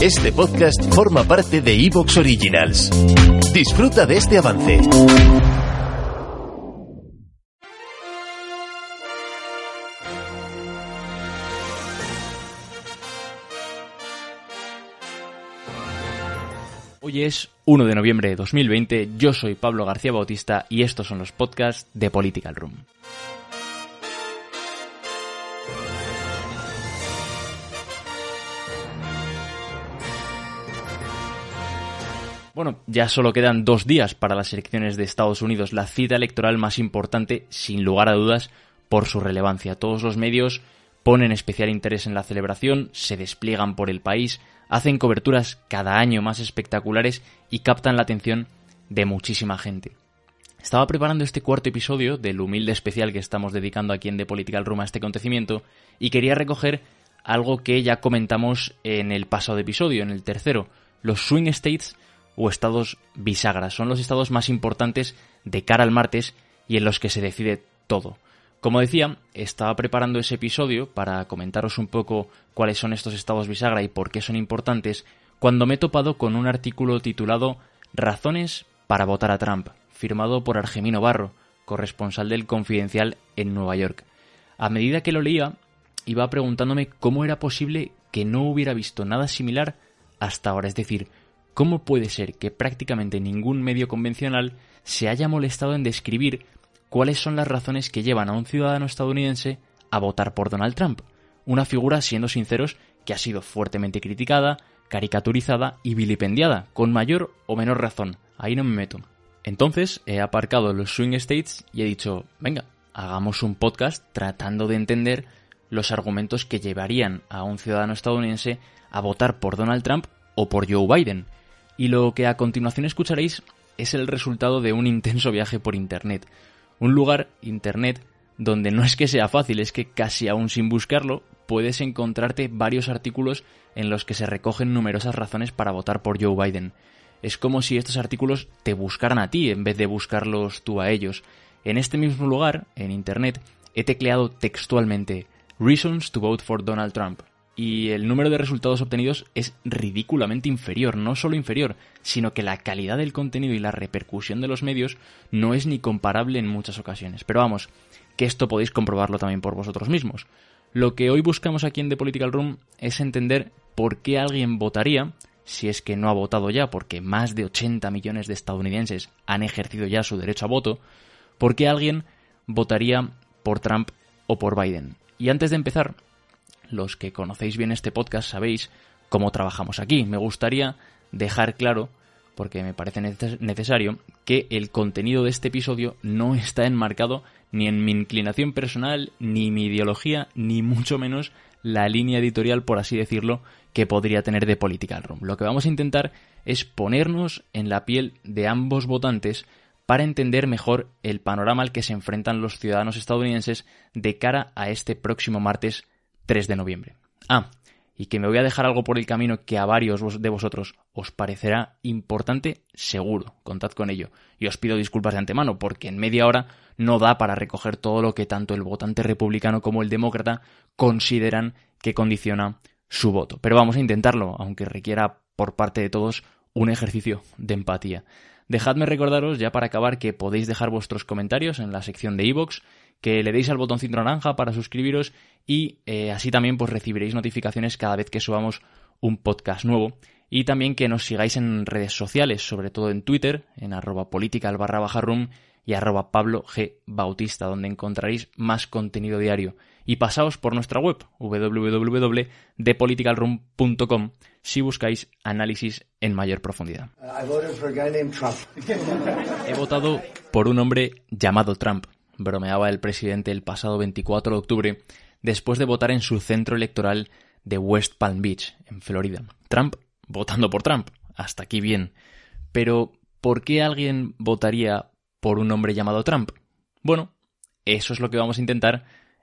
Este podcast forma parte de Evox Originals. Disfruta de este avance. Hoy es 1 de noviembre de 2020, yo soy Pablo García Bautista y estos son los podcasts de Political Room. Bueno, ya solo quedan dos días para las elecciones de Estados Unidos, la cita electoral más importante, sin lugar a dudas, por su relevancia. Todos los medios ponen especial interés en la celebración, se despliegan por el país, hacen coberturas cada año más espectaculares y captan la atención de muchísima gente. Estaba preparando este cuarto episodio del humilde especial que estamos dedicando aquí en The Political Room a este acontecimiento y quería recoger algo que ya comentamos en el pasado episodio, en el tercero, los swing states o estados bisagras. Son los estados más importantes de cara al martes y en los que se decide todo. Como decía, estaba preparando ese episodio para comentaros un poco cuáles son estos estados bisagra y por qué son importantes, cuando me he topado con un artículo titulado Razones para votar a Trump, firmado por Argemino Barro, corresponsal del Confidencial en Nueva York. A medida que lo leía, iba preguntándome cómo era posible que no hubiera visto nada similar hasta ahora, es decir, ¿Cómo puede ser que prácticamente ningún medio convencional se haya molestado en describir cuáles son las razones que llevan a un ciudadano estadounidense a votar por Donald Trump? Una figura, siendo sinceros, que ha sido fuertemente criticada, caricaturizada y vilipendiada, con mayor o menor razón. Ahí no me meto. Entonces he aparcado los swing states y he dicho, venga, hagamos un podcast tratando de entender los argumentos que llevarían a un ciudadano estadounidense a votar por Donald Trump o por Joe Biden y lo que a continuación escucharéis es el resultado de un intenso viaje por Internet. Un lugar, Internet, donde no es que sea fácil, es que casi aún sin buscarlo puedes encontrarte varios artículos en los que se recogen numerosas razones para votar por Joe Biden. Es como si estos artículos te buscaran a ti en vez de buscarlos tú a ellos. En este mismo lugar, en Internet, he tecleado textualmente Reasons to vote for Donald Trump y el número de resultados obtenidos es ridículamente inferior, no solo inferior, sino que la calidad del contenido y la repercusión de los medios no es ni comparable en muchas ocasiones. Pero vamos, que esto podéis comprobarlo también por vosotros mismos. Lo que hoy buscamos aquí en The Political Room es entender por qué alguien votaría, si es que no ha votado ya, porque más de 80 millones de estadounidenses han ejercido ya su derecho a voto, por qué alguien votaría por Trump o por Biden. Y antes de empezar, los que conocéis bien este podcast sabéis cómo trabajamos aquí. Me gustaría dejar claro, porque me parece necesario, que el contenido de este episodio no está enmarcado ni en mi inclinación personal, ni mi ideología, ni mucho menos la línea editorial, por así decirlo, que podría tener de Political Room. Lo que vamos a intentar es ponernos en la piel de ambos votantes para entender mejor el panorama al que se enfrentan los ciudadanos estadounidenses de cara a este próximo martes 3 de noviembre. Ah, y que me voy a dejar algo por el camino que a varios de vosotros os parecerá importante, seguro, contad con ello. Y os pido disculpas de antemano, porque en media hora no da para recoger todo lo que tanto el votante republicano como el demócrata consideran que condiciona su voto. Pero vamos a intentarlo, aunque requiera por parte de todos un ejercicio de empatía. Dejadme recordaros, ya para acabar, que podéis dejar vuestros comentarios en la sección de iVoox, que le deis al botoncito naranja para suscribiros y eh, así también pues recibiréis notificaciones cada vez que subamos un podcast nuevo y también que nos sigáis en redes sociales, sobre todo en Twitter, en arroba political barra baja y arroba Pablo G. Bautista, donde encontraréis más contenido diario. Y pasaos por nuestra web, www.depoliticalroom.com, si buscáis análisis en mayor profundidad. He votado por un hombre llamado Trump, bromeaba el presidente el pasado 24 de octubre, después de votar en su centro electoral de West Palm Beach, en Florida. Trump votando por Trump. Hasta aquí bien. Pero, ¿por qué alguien votaría por un hombre llamado Trump? Bueno, eso es lo que vamos a intentar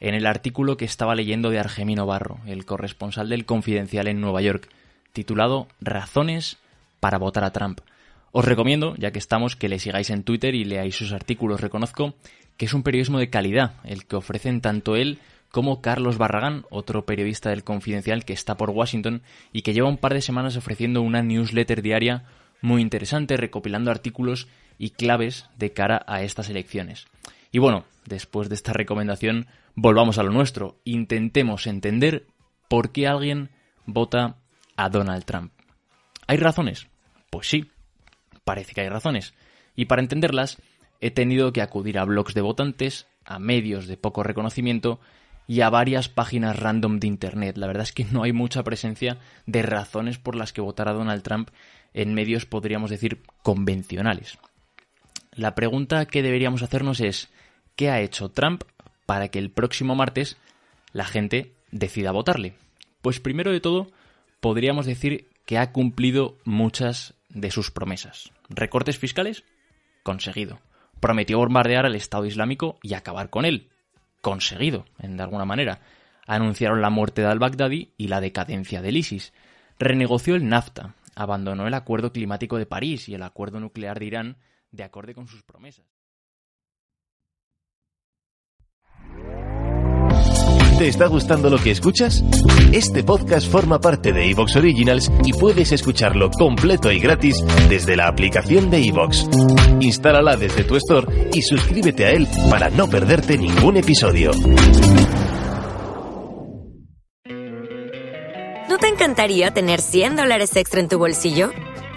en el artículo que estaba leyendo de Argemino Barro, el corresponsal del Confidencial en Nueva York, titulado Razones para votar a Trump. Os recomiendo, ya que estamos, que le sigáis en Twitter y leáis sus artículos. Reconozco que es un periodismo de calidad, el que ofrecen tanto él como Carlos Barragán, otro periodista del Confidencial que está por Washington y que lleva un par de semanas ofreciendo una newsletter diaria muy interesante, recopilando artículos y claves de cara a estas elecciones. Y bueno, después de esta recomendación, volvamos a lo nuestro. Intentemos entender por qué alguien vota a Donald Trump. ¿Hay razones? Pues sí, parece que hay razones. Y para entenderlas, he tenido que acudir a blogs de votantes, a medios de poco reconocimiento y a varias páginas random de Internet. La verdad es que no hay mucha presencia de razones por las que votar a Donald Trump en medios, podríamos decir, convencionales. La pregunta que deberíamos hacernos es, ¿qué ha hecho Trump para que el próximo martes la gente decida votarle? Pues primero de todo, podríamos decir que ha cumplido muchas de sus promesas. ¿Recortes fiscales? Conseguido. Prometió bombardear al Estado Islámico y acabar con él. Conseguido, en de alguna manera. Anunciaron la muerte de al-Baghdadi y la decadencia del ISIS. Renegoció el NAFTA. Abandonó el Acuerdo Climático de París y el Acuerdo Nuclear de Irán de acorde con sus promesas. ¿Te está gustando lo que escuchas? Este podcast forma parte de Evox Originals y puedes escucharlo completo y gratis desde la aplicación de Evox. Instálala desde tu store y suscríbete a él para no perderte ningún episodio. ¿No te encantaría tener 100 dólares extra en tu bolsillo?